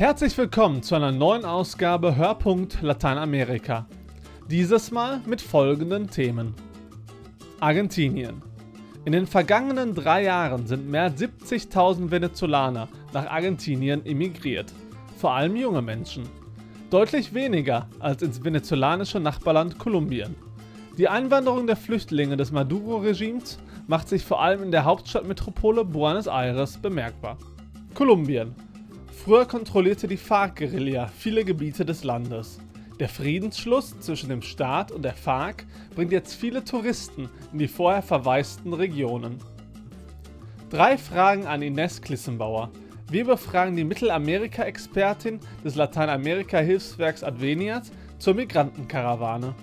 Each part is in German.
Herzlich willkommen zu einer neuen Ausgabe Hörpunkt Lateinamerika. Dieses Mal mit folgenden Themen. Argentinien. In den vergangenen drei Jahren sind mehr als 70.000 Venezolaner nach Argentinien emigriert, vor allem junge Menschen. Deutlich weniger als ins venezolanische Nachbarland Kolumbien. Die Einwanderung der Flüchtlinge des Maduro-Regimes macht sich vor allem in der Hauptstadtmetropole Buenos Aires bemerkbar. Kolumbien. Früher kontrollierte die FARC-Guerilla viele Gebiete des Landes. Der Friedensschluss zwischen dem Staat und der FARC bringt jetzt viele Touristen in die vorher verwaisten Regionen. Drei Fragen an Ines Klissenbauer. Wir befragen die Mittelamerika-Expertin des Lateinamerika-Hilfswerks Adveniat zur Migrantenkarawane.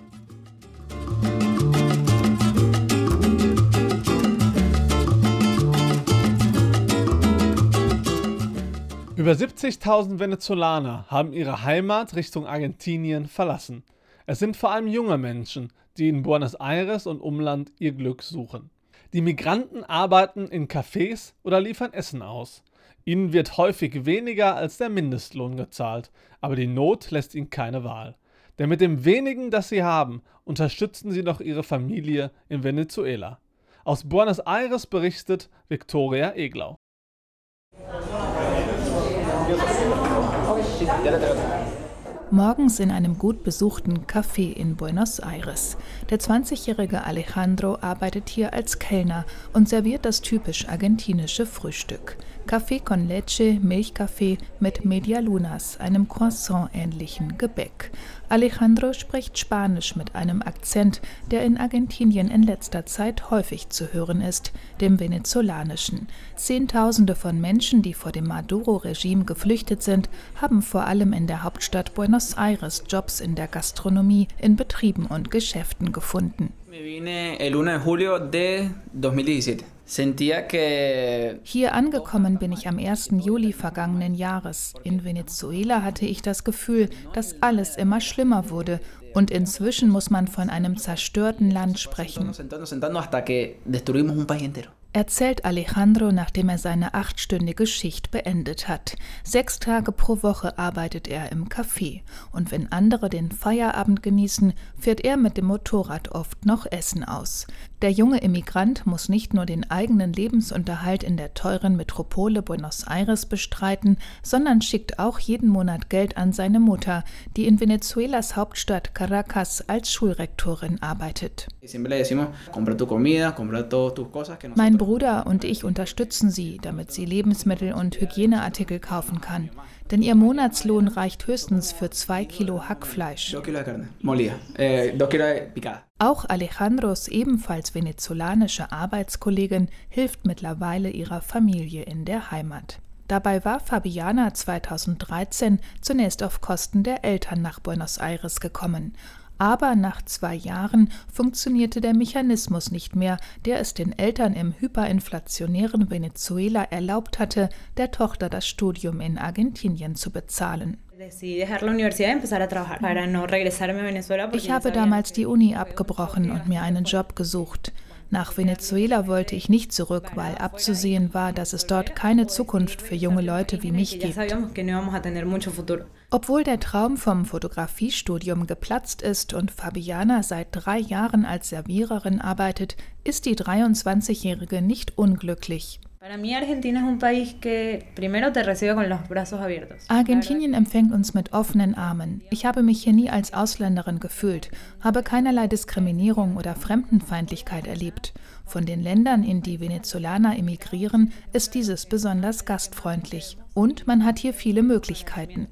Über 70.000 Venezolaner haben ihre Heimat Richtung Argentinien verlassen. Es sind vor allem junge Menschen, die in Buenos Aires und Umland ihr Glück suchen. Die Migranten arbeiten in Cafés oder liefern Essen aus. Ihnen wird häufig weniger als der Mindestlohn gezahlt, aber die Not lässt ihnen keine Wahl. Denn mit dem wenigen, das sie haben, unterstützen sie noch ihre Familie in Venezuela. Aus Buenos Aires berichtet Victoria Eglau. Morgens in einem gut besuchten Café in Buenos Aires. Der 20-jährige Alejandro arbeitet hier als Kellner und serviert das typisch argentinische Frühstück. Café con leche, Milchkaffee mit Medialunas, einem Croissant-ähnlichen Gebäck. Alejandro spricht Spanisch mit einem Akzent, der in Argentinien in letzter Zeit häufig zu hören ist, dem venezolanischen. Zehntausende von Menschen, die vor dem Maduro-Regime geflüchtet sind, haben vor allem in der Hauptstadt Buenos Aires Jobs in der Gastronomie, in Betrieben und Geschäften gefunden. Me vine el 1 de julio de 2017. Hier angekommen bin ich am 1. Juli vergangenen Jahres. In Venezuela hatte ich das Gefühl, dass alles immer schlimmer wurde und inzwischen muss man von einem zerstörten Land sprechen erzählt Alejandro, nachdem er seine achtstündige Schicht beendet hat. Sechs Tage pro Woche arbeitet er im Café und wenn andere den Feierabend genießen, fährt er mit dem Motorrad oft noch Essen aus. Der junge Immigrant muss nicht nur den eigenen Lebensunterhalt in der teuren Metropole Buenos Aires bestreiten, sondern schickt auch jeden Monat Geld an seine Mutter, die in Venezuelas Hauptstadt Caracas als Schulrektorin arbeitet. Mein Bruder und ich unterstützen sie, damit sie Lebensmittel und Hygieneartikel kaufen kann. Denn ihr Monatslohn reicht höchstens für zwei Kilo Hackfleisch. Eh, Auch Alejandros ebenfalls venezolanische Arbeitskollegin hilft mittlerweile ihrer Familie in der Heimat. Dabei war Fabiana 2013 zunächst auf Kosten der Eltern nach Buenos Aires gekommen. Aber nach zwei Jahren funktionierte der Mechanismus nicht mehr, der es den Eltern im hyperinflationären Venezuela erlaubt hatte, der Tochter das Studium in Argentinien zu bezahlen. Ich habe damals die Uni abgebrochen und mir einen Job gesucht. Nach Venezuela wollte ich nicht zurück, weil abzusehen war, dass es dort keine Zukunft für junge Leute wie mich gibt. Obwohl der Traum vom Fotografiestudium geplatzt ist und Fabiana seit drei Jahren als Serviererin arbeitet, ist die 23-Jährige nicht unglücklich. Argentinien empfängt uns mit offenen Armen. Ich habe mich hier nie als Ausländerin gefühlt, habe keinerlei Diskriminierung oder Fremdenfeindlichkeit erlebt. Von den Ländern, in die Venezolaner emigrieren, ist dieses besonders gastfreundlich. Und man hat hier viele Möglichkeiten.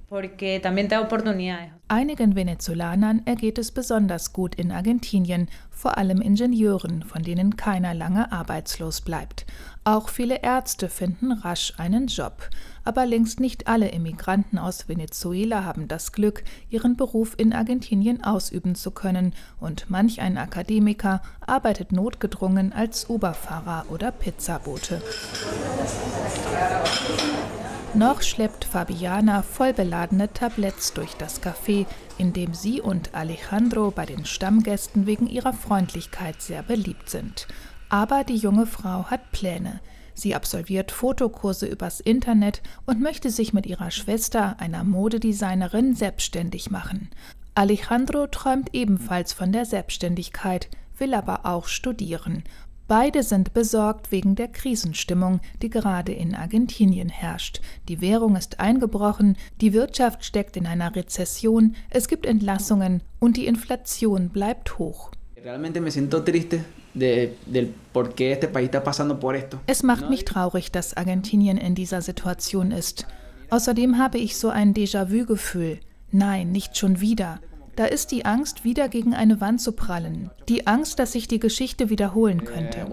Einigen Venezolanern ergeht es besonders gut in Argentinien, vor allem Ingenieuren, von denen keiner lange arbeitslos bleibt. Auch viele Ärzte finden rasch einen Job. Aber längst nicht alle Immigranten aus Venezuela haben das Glück, ihren Beruf in Argentinien ausüben zu können, und manch ein Akademiker arbeitet notgedrungen als Uberfahrer oder Pizzabote. Noch schleppt Fabiana vollbeladene Tabletts durch das Café, in dem sie und Alejandro bei den Stammgästen wegen ihrer Freundlichkeit sehr beliebt sind. Aber die junge Frau hat Pläne. Sie absolviert Fotokurse übers Internet und möchte sich mit ihrer Schwester, einer Modedesignerin, selbstständig machen. Alejandro träumt ebenfalls von der Selbstständigkeit, will aber auch studieren. Beide sind besorgt wegen der Krisenstimmung, die gerade in Argentinien herrscht. Die Währung ist eingebrochen, die Wirtschaft steckt in einer Rezession, es gibt Entlassungen und die Inflation bleibt hoch. Es macht mich traurig, dass Argentinien in dieser Situation ist. Außerdem habe ich so ein Déjà-vu-Gefühl. Nein, nicht schon wieder. Da ist die Angst, wieder gegen eine Wand zu prallen. Die Angst, dass sich die Geschichte wiederholen könnte.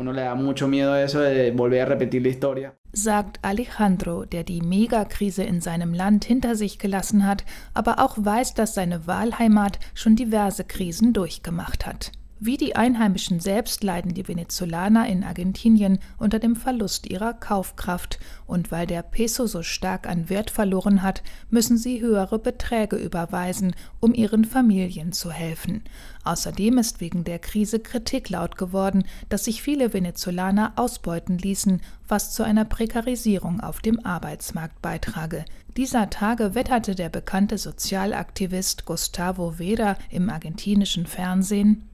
Sagt Alejandro, der die Megakrise in seinem Land hinter sich gelassen hat, aber auch weiß, dass seine Wahlheimat schon diverse Krisen durchgemacht hat. Wie die Einheimischen selbst leiden die Venezolaner in Argentinien unter dem Verlust ihrer Kaufkraft, und weil der Peso so stark an Wert verloren hat, müssen sie höhere Beträge überweisen, um ihren Familien zu helfen. Außerdem ist wegen der Krise Kritik laut geworden, dass sich viele Venezolaner ausbeuten ließen, was zu einer Prekarisierung auf dem Arbeitsmarkt beitrage. Dieser Tage wetterte der bekannte Sozialaktivist Gustavo Vera im argentinischen Fernsehen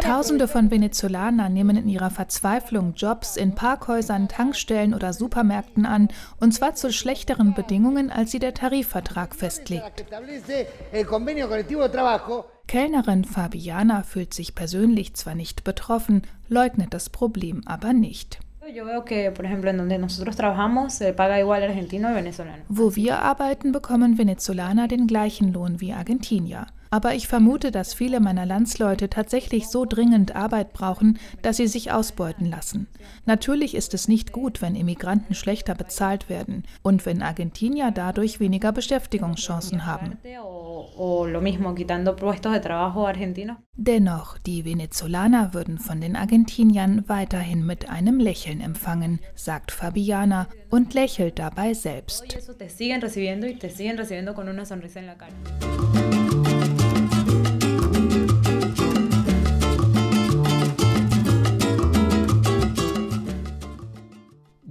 Tausende von Venezolanern nehmen in ihrer Verzweiflung Jobs in Parkhäusern, Tankstellen oder Supermärkten an, und zwar zu schlechteren Bedingungen, als sie der Tarifvertrag festlegt. Kellnerin Fabiana fühlt sich persönlich zwar nicht betroffen, leugnet das Problem aber nicht. Wo wir arbeiten, bekommen Venezolaner den gleichen Lohn wie Argentinier. Aber ich vermute, dass viele meiner Landsleute tatsächlich so dringend Arbeit brauchen, dass sie sich ausbeuten lassen. Natürlich ist es nicht gut, wenn Immigranten schlechter bezahlt werden und wenn Argentinier dadurch weniger Beschäftigungschancen haben. Dennoch, die Venezolaner würden von den Argentiniern weiterhin mit einem Lächeln empfangen, sagt Fabiana und lächelt dabei selbst.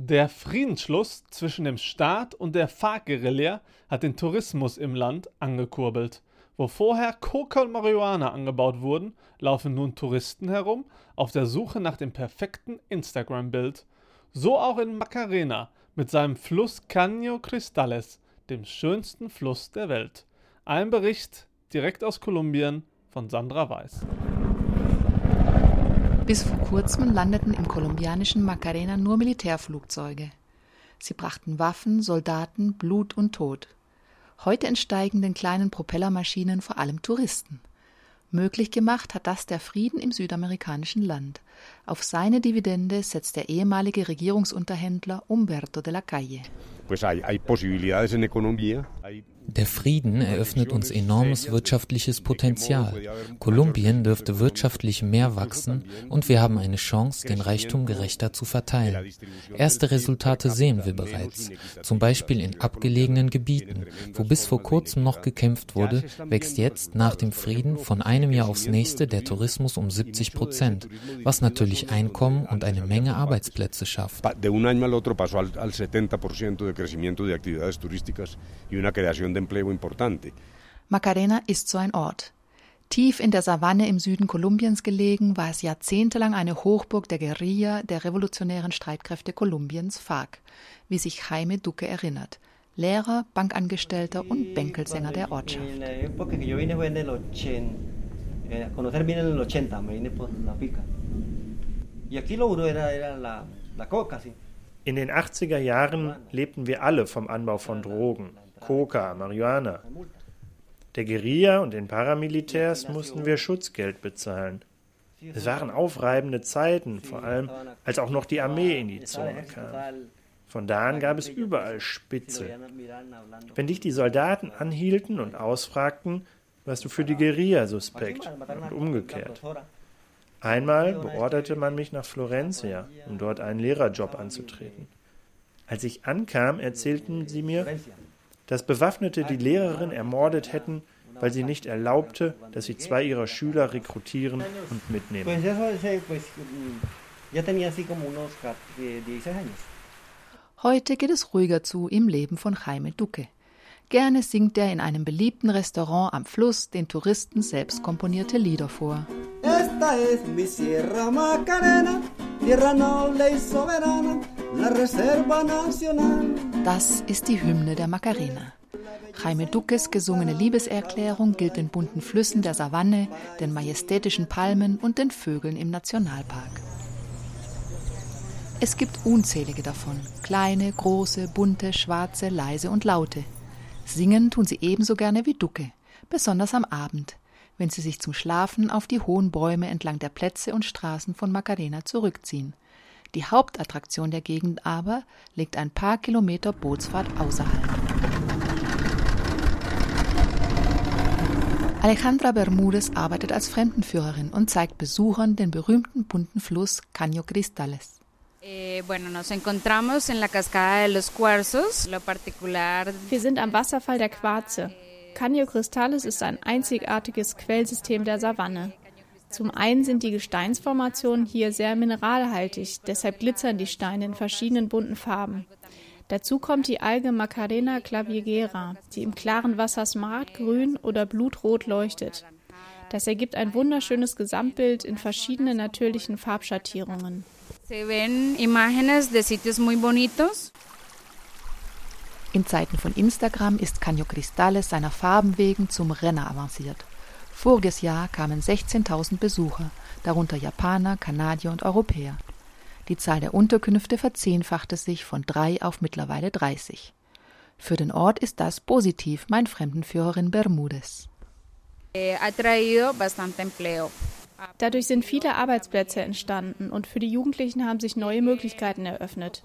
Der Friedensschluss zwischen dem Staat und der FARC-Guerilla hat den Tourismus im Land angekurbelt. Wo vorher Coca und Marihuana angebaut wurden, laufen nun Touristen herum auf der Suche nach dem perfekten Instagram-Bild. So auch in Macarena mit seinem Fluss Caño Cristales, dem schönsten Fluss der Welt. Ein Bericht direkt aus Kolumbien von Sandra Weiß. Bis vor kurzem landeten im kolumbianischen Macarena nur Militärflugzeuge. Sie brachten Waffen, Soldaten, Blut und Tod. Heute entsteigen den kleinen Propellermaschinen vor allem Touristen. Möglich gemacht hat das der Frieden im südamerikanischen Land. Auf seine Dividende setzt der ehemalige Regierungsunterhändler Umberto de la Calle. Der Frieden eröffnet uns enormes wirtschaftliches Potenzial. Kolumbien dürfte wirtschaftlich mehr wachsen und wir haben eine Chance, den Reichtum gerechter zu verteilen. Erste Resultate sehen wir bereits. Zum Beispiel in abgelegenen Gebieten, wo bis vor kurzem noch gekämpft wurde, wächst jetzt nach dem Frieden von einem Jahr aufs nächste der Tourismus um 70 Prozent, was natürlich Einkommen und eine Menge Arbeitsplätze schafft. De un año al otro pasó al 70% de crecimiento de actividades turísticas y una creación de empleo importante. Macarena ist so ein Ort. Tief in der Savanne im Süden Kolumbiens gelegen, war es jahrzehntelang eine Hochburg der Guerilla der revolutionären Streitkräfte Kolumbiens FARC, wie sich Jaime Duque erinnert. Lehrer, Bankangestellter und Bänkelsänger der Ortschaft. In den 80er Jahren lebten wir alle vom Anbau von Drogen. Coca, Marihuana. Der Guerilla und den Paramilitärs mussten wir Schutzgeld bezahlen. Es waren aufreibende Zeiten, vor allem als auch noch die Armee in die Zone kam. Von da an gab es überall Spitze. Wenn dich die Soldaten anhielten und ausfragten, warst du für die Guerilla suspekt und umgekehrt. Einmal beorderte man mich nach Florencia, um dort einen Lehrerjob anzutreten. Als ich ankam, erzählten sie mir, dass Bewaffnete die Lehrerin ermordet hätten, weil sie nicht erlaubte, dass sie zwei ihrer Schüler rekrutieren und mitnehmen. Heute geht es ruhiger zu im Leben von Jaime Duque. Gerne singt er in einem beliebten Restaurant am Fluss den Touristen selbst komponierte Lieder vor. Esta es mi Sierra Macarena, tierra noble y soberana, la Reserva Nacional. Das ist die Hymne der Macarena. Jaime Duques gesungene Liebeserklärung gilt den bunten Flüssen der Savanne, den majestätischen Palmen und den Vögeln im Nationalpark. Es gibt unzählige davon, kleine, große, bunte, schwarze, leise und laute. Singen tun sie ebenso gerne wie Ducke, besonders am Abend, wenn sie sich zum Schlafen auf die hohen Bäume entlang der Plätze und Straßen von Macarena zurückziehen. Die Hauptattraktion der Gegend aber liegt ein paar Kilometer Bootsfahrt außerhalb. Alejandra Bermúdez arbeitet als Fremdenführerin und zeigt Besuchern den berühmten bunten Fluss Caño Cristales. Eh, Wir sind am Wasserfall der Quarze. Caño Cristales ist ein einzigartiges Quellsystem der Savanne. Zum einen sind die Gesteinsformationen hier sehr mineralhaltig, deshalb glitzern die Steine in verschiedenen bunten Farben. Dazu kommt die Alge Macarena clavigera, die im klaren Wasser smaragdgrün oder blutrot leuchtet. Das ergibt ein wunderschönes Gesamtbild in verschiedenen natürlichen Farbschattierungen. In Zeiten von Instagram ist Caño Cristales seiner Farben wegen zum Renner avanciert. Voriges Jahr kamen 16.000 Besucher, darunter Japaner, Kanadier und Europäer. Die Zahl der Unterkünfte verzehnfachte sich von drei auf mittlerweile 30. Für den Ort ist das positiv, mein Fremdenführerin Bermúdez. Eh, Dadurch sind viele Arbeitsplätze entstanden und für die Jugendlichen haben sich neue Möglichkeiten eröffnet.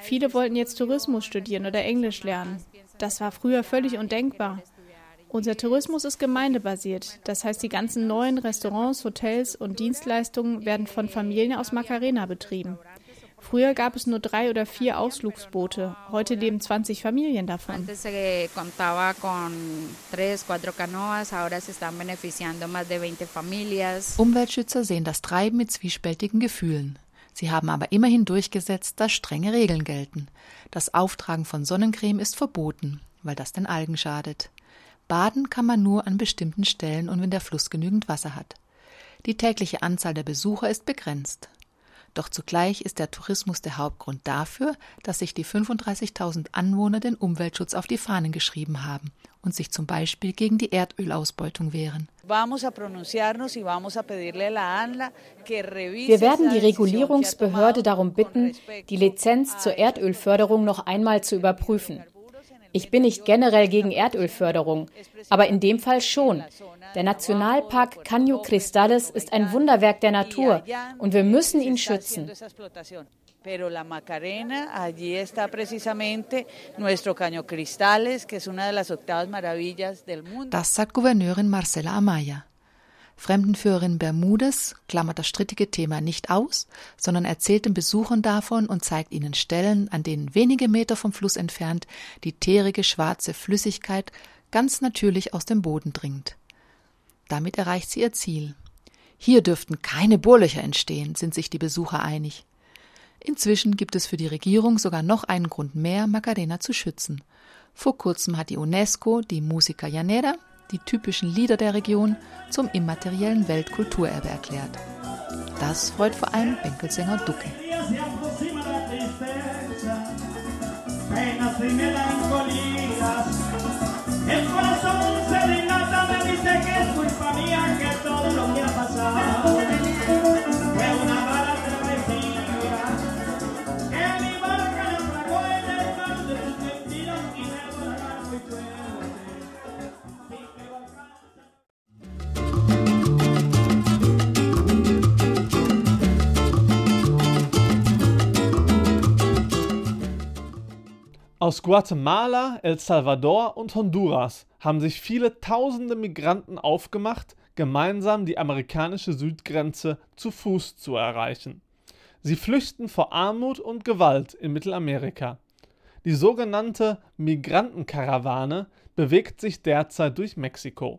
Viele wollten jetzt Tourismus studieren oder Englisch lernen. Das war früher völlig undenkbar. Unser Tourismus ist gemeindebasiert. Das heißt, die ganzen neuen Restaurants, Hotels und Dienstleistungen werden von Familien aus Macarena betrieben. Früher gab es nur drei oder vier Ausflugsboote. Heute leben 20 Familien davon. Umweltschützer sehen das Treiben mit zwiespältigen Gefühlen. Sie haben aber immerhin durchgesetzt, dass strenge Regeln gelten. Das Auftragen von Sonnencreme ist verboten, weil das den Algen schadet. Baden kann man nur an bestimmten Stellen und wenn der Fluss genügend Wasser hat. Die tägliche Anzahl der Besucher ist begrenzt. Doch zugleich ist der Tourismus der Hauptgrund dafür, dass sich die 35.000 Anwohner den Umweltschutz auf die Fahnen geschrieben haben und sich zum Beispiel gegen die Erdölausbeutung wehren. Wir werden die Regulierungsbehörde darum bitten, die Lizenz zur Erdölförderung noch einmal zu überprüfen. Ich bin nicht generell gegen Erdölförderung, aber in dem Fall schon. Der Nationalpark Caño Cristales ist ein Wunderwerk der Natur und wir müssen ihn schützen. Pero la Macarena, allí está precisamente nuestro Caño Cristales, que es una de las octavas maravillas del mundo. Das sagt Gouverneurin Marcela Amaya. Fremdenführerin Bermudes klammert das strittige Thema nicht aus, sondern erzählt den Besuchern davon und zeigt ihnen Stellen, an denen wenige Meter vom Fluss entfernt die teerige schwarze Flüssigkeit ganz natürlich aus dem Boden dringt. Damit erreicht sie ihr Ziel. Hier dürften keine Bohrlöcher entstehen, sind sich die Besucher einig. Inzwischen gibt es für die Regierung sogar noch einen Grund mehr, Macarena zu schützen. Vor kurzem hat die UNESCO die Musica Llanera, die typischen Lieder der Region, zum immateriellen Weltkulturerbe erklärt. Das freut vor allem Bänkelsänger Ducke. El corazón se dilata, me dice que es culpa mía que todo lo que Aus Guatemala, El Salvador und Honduras haben sich viele tausende Migranten aufgemacht, gemeinsam die amerikanische Südgrenze zu Fuß zu erreichen. Sie flüchten vor Armut und Gewalt in Mittelamerika. Die sogenannte Migrantenkarawane, bewegt sich derzeit durch Mexiko.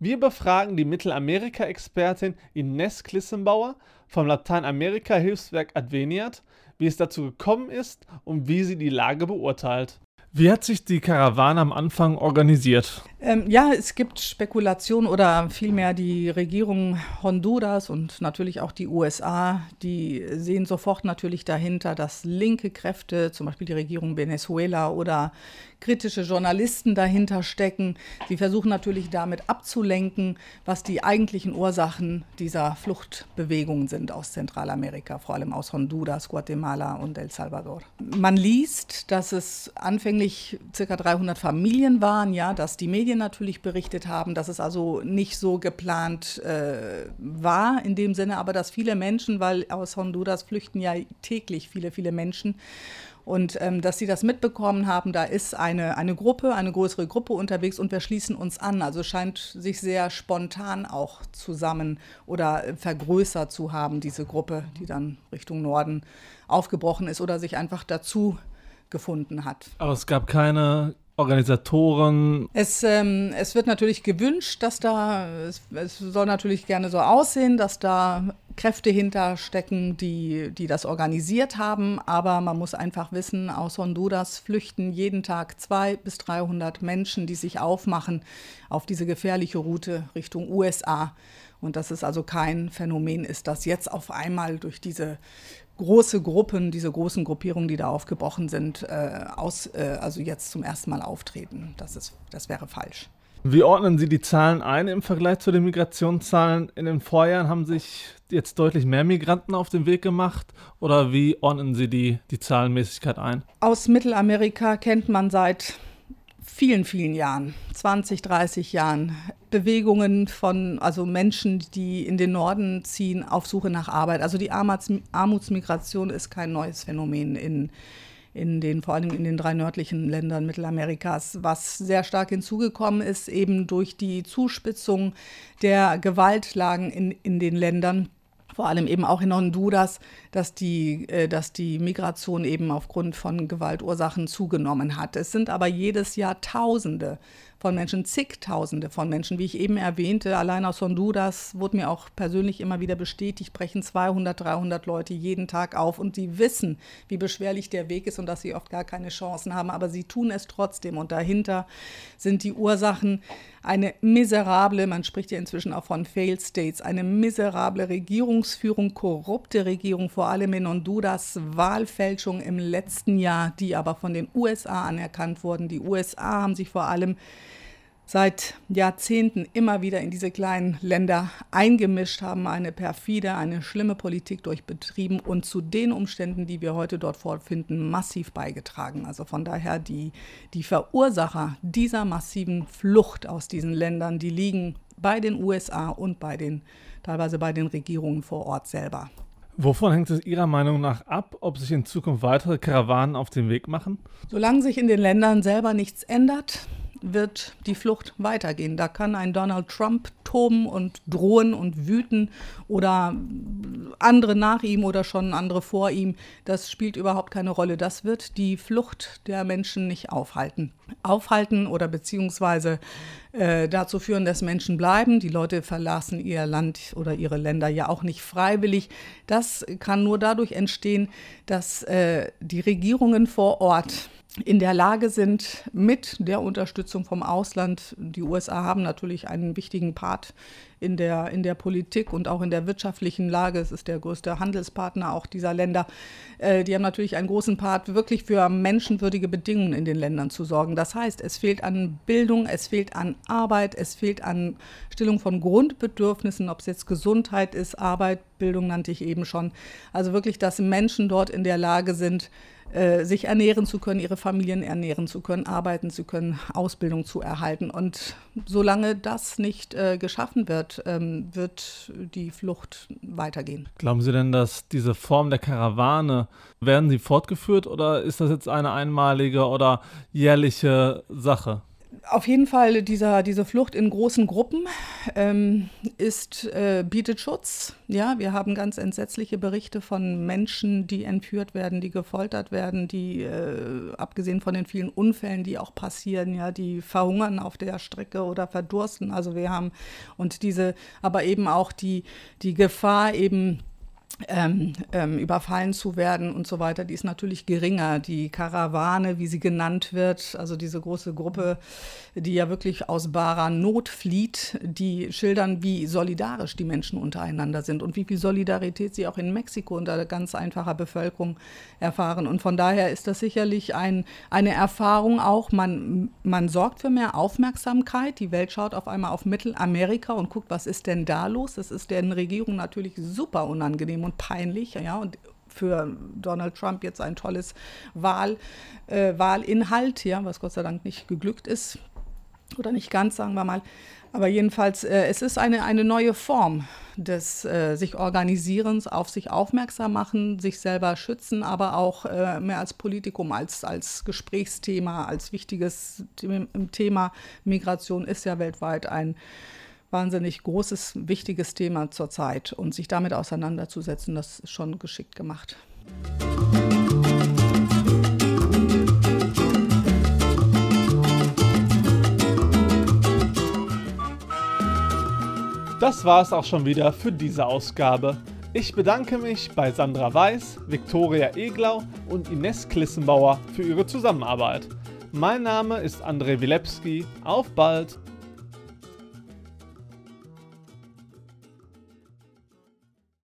Wir befragen die Mittelamerika-Expertin Ines Klissenbauer vom Lateinamerika-Hilfswerk Adveniat, wie es dazu gekommen ist und wie sie die Lage beurteilt. Wie hat sich die Karawane am Anfang organisiert? Ähm, ja, es gibt Spekulationen oder vielmehr die Regierung Honduras und natürlich auch die USA, die sehen sofort natürlich dahinter, dass linke Kräfte, zum Beispiel die Regierung Venezuela oder kritische Journalisten dahinter stecken. Sie versuchen natürlich damit abzulenken, was die eigentlichen Ursachen dieser Fluchtbewegungen sind aus Zentralamerika, vor allem aus Honduras, Guatemala und El Salvador. Man liest, dass es anfänglich ca. 300 Familien waren, ja, dass die Medien natürlich berichtet haben, dass es also nicht so geplant äh, war in dem Sinne, aber dass viele Menschen, weil aus Honduras flüchten ja täglich viele, viele Menschen und ähm, dass sie das mitbekommen haben, da ist eine, eine Gruppe, eine größere Gruppe unterwegs und wir schließen uns an. Also scheint sich sehr spontan auch zusammen oder vergrößert zu haben, diese Gruppe, die dann Richtung Norden aufgebrochen ist oder sich einfach dazu gefunden hat. Aber es gab keine Organisatoren? Es, ähm, es wird natürlich gewünscht, dass da, es, es, soll natürlich gerne so aussehen, dass da Kräfte hinterstecken, die, die das organisiert haben. Aber man muss einfach wissen, aus Honduras flüchten jeden Tag zwei bis 300 Menschen, die sich aufmachen auf diese gefährliche Route Richtung USA. Und dass es also kein Phänomen ist, das jetzt auf einmal durch diese große Gruppen, diese großen Gruppierungen, die da aufgebrochen sind, äh, aus, äh, also jetzt zum ersten Mal auftreten. Das, ist, das wäre falsch. Wie ordnen Sie die Zahlen ein im Vergleich zu den Migrationszahlen? In den Vorjahren haben sich jetzt deutlich mehr Migranten auf den Weg gemacht oder wie ordnen Sie die, die Zahlenmäßigkeit ein? Aus Mittelamerika kennt man seit vielen, vielen Jahren, 20, 30 Jahren, Bewegungen von also Menschen, die in den Norden ziehen auf Suche nach Arbeit. Also die Armuts, Armutsmigration ist kein neues Phänomen in, in den, vor allem in den drei nördlichen Ländern Mittelamerikas. Was sehr stark hinzugekommen ist, eben durch die Zuspitzung der Gewaltlagen in, in den Ländern vor allem eben auch in Honduras, dass die, äh, dass die Migration eben aufgrund von Gewaltursachen zugenommen hat. Es sind aber jedes Jahr Tausende von Menschen, zigtausende von Menschen, wie ich eben erwähnte. Allein aus Honduras wurde mir auch persönlich immer wieder bestätigt, brechen 200, 300 Leute jeden Tag auf und sie wissen, wie beschwerlich der Weg ist und dass sie oft gar keine Chancen haben, aber sie tun es trotzdem und dahinter sind die Ursachen eine miserable, man spricht ja inzwischen auch von Failed States, eine miserable Regierungsführung, korrupte Regierung, vor allem in Honduras, Wahlfälschung im letzten Jahr, die aber von den USA anerkannt wurden. Die USA haben sich vor allem seit Jahrzehnten immer wieder in diese kleinen Länder eingemischt, haben eine perfide, eine schlimme Politik durchbetrieben und zu den Umständen, die wir heute dort vorfinden, massiv beigetragen. Also von daher die, die Verursacher dieser massiven Flucht aus diesen Ländern, die liegen bei den USA und bei den, teilweise bei den Regierungen vor Ort selber. Wovon hängt es Ihrer Meinung nach ab, ob sich in Zukunft weitere Karawanen auf den Weg machen? Solange sich in den Ländern selber nichts ändert, wird die Flucht weitergehen. Da kann ein Donald Trump toben und drohen und wüten oder andere nach ihm oder schon andere vor ihm. Das spielt überhaupt keine Rolle. Das wird die Flucht der Menschen nicht aufhalten. Aufhalten oder beziehungsweise äh, dazu führen, dass Menschen bleiben. Die Leute verlassen ihr Land oder ihre Länder ja auch nicht freiwillig. Das kann nur dadurch entstehen, dass äh, die Regierungen vor Ort in der Lage sind, mit der Unterstützung vom Ausland, die USA haben natürlich einen wichtigen Part in der, in der Politik und auch in der wirtschaftlichen Lage. Es ist der größte Handelspartner auch dieser Länder. Äh, die haben natürlich einen großen Part, wirklich für menschenwürdige Bedingungen in den Ländern zu sorgen. Das heißt, es fehlt an Bildung, es fehlt an Arbeit, es fehlt an Stillung von Grundbedürfnissen, ob es jetzt Gesundheit ist, Arbeit, Bildung nannte ich eben schon. Also wirklich, dass Menschen dort in der Lage sind, äh, sich ernähren zu können, ihre Familien ernähren zu können, arbeiten zu können, Ausbildung zu erhalten. Und solange das nicht äh, geschaffen wird, ähm, wird die Flucht weitergehen. Glauben Sie denn, dass diese Form der Karawane, werden sie fortgeführt oder ist das jetzt eine einmalige oder jährliche Sache? Auf jeden Fall dieser, diese Flucht in großen Gruppen ähm, ist, äh, bietet Schutz. Ja, wir haben ganz entsetzliche Berichte von Menschen, die entführt werden, die gefoltert werden, die, äh, abgesehen von den vielen Unfällen, die auch passieren, ja, die verhungern auf der Strecke oder verdursten. Also wir haben und diese, aber eben auch die, die Gefahr eben, ähm, ähm, überfallen zu werden und so weiter, die ist natürlich geringer. Die Karawane, wie sie genannt wird, also diese große Gruppe, die ja wirklich aus barer Not flieht, die schildern, wie solidarisch die Menschen untereinander sind und wie viel Solidarität sie auch in Mexiko unter ganz einfacher Bevölkerung erfahren. Und von daher ist das sicherlich ein, eine Erfahrung auch, man, man sorgt für mehr Aufmerksamkeit. Die Welt schaut auf einmal auf Mittelamerika und guckt, was ist denn da los? Das ist den Regierungen natürlich super unangenehm und peinlich, ja, und für Donald Trump jetzt ein tolles Wahl, äh, Wahlinhalt, ja, was Gott sei Dank nicht geglückt ist. Oder nicht ganz, sagen wir mal. Aber jedenfalls, äh, es ist eine, eine neue Form des äh, sich Organisierens, auf sich aufmerksam machen, sich selber schützen, aber auch äh, mehr als Politikum, als, als Gesprächsthema, als wichtiges Thema. Migration ist ja weltweit ein wahnsinnig großes, wichtiges Thema zurzeit. Und sich damit auseinanderzusetzen, das ist schon geschickt gemacht. Das war es auch schon wieder für diese Ausgabe. Ich bedanke mich bei Sandra Weiß, Viktoria Eglau und Ines Klissenbauer für ihre Zusammenarbeit. Mein Name ist André Wilepski. Auf bald!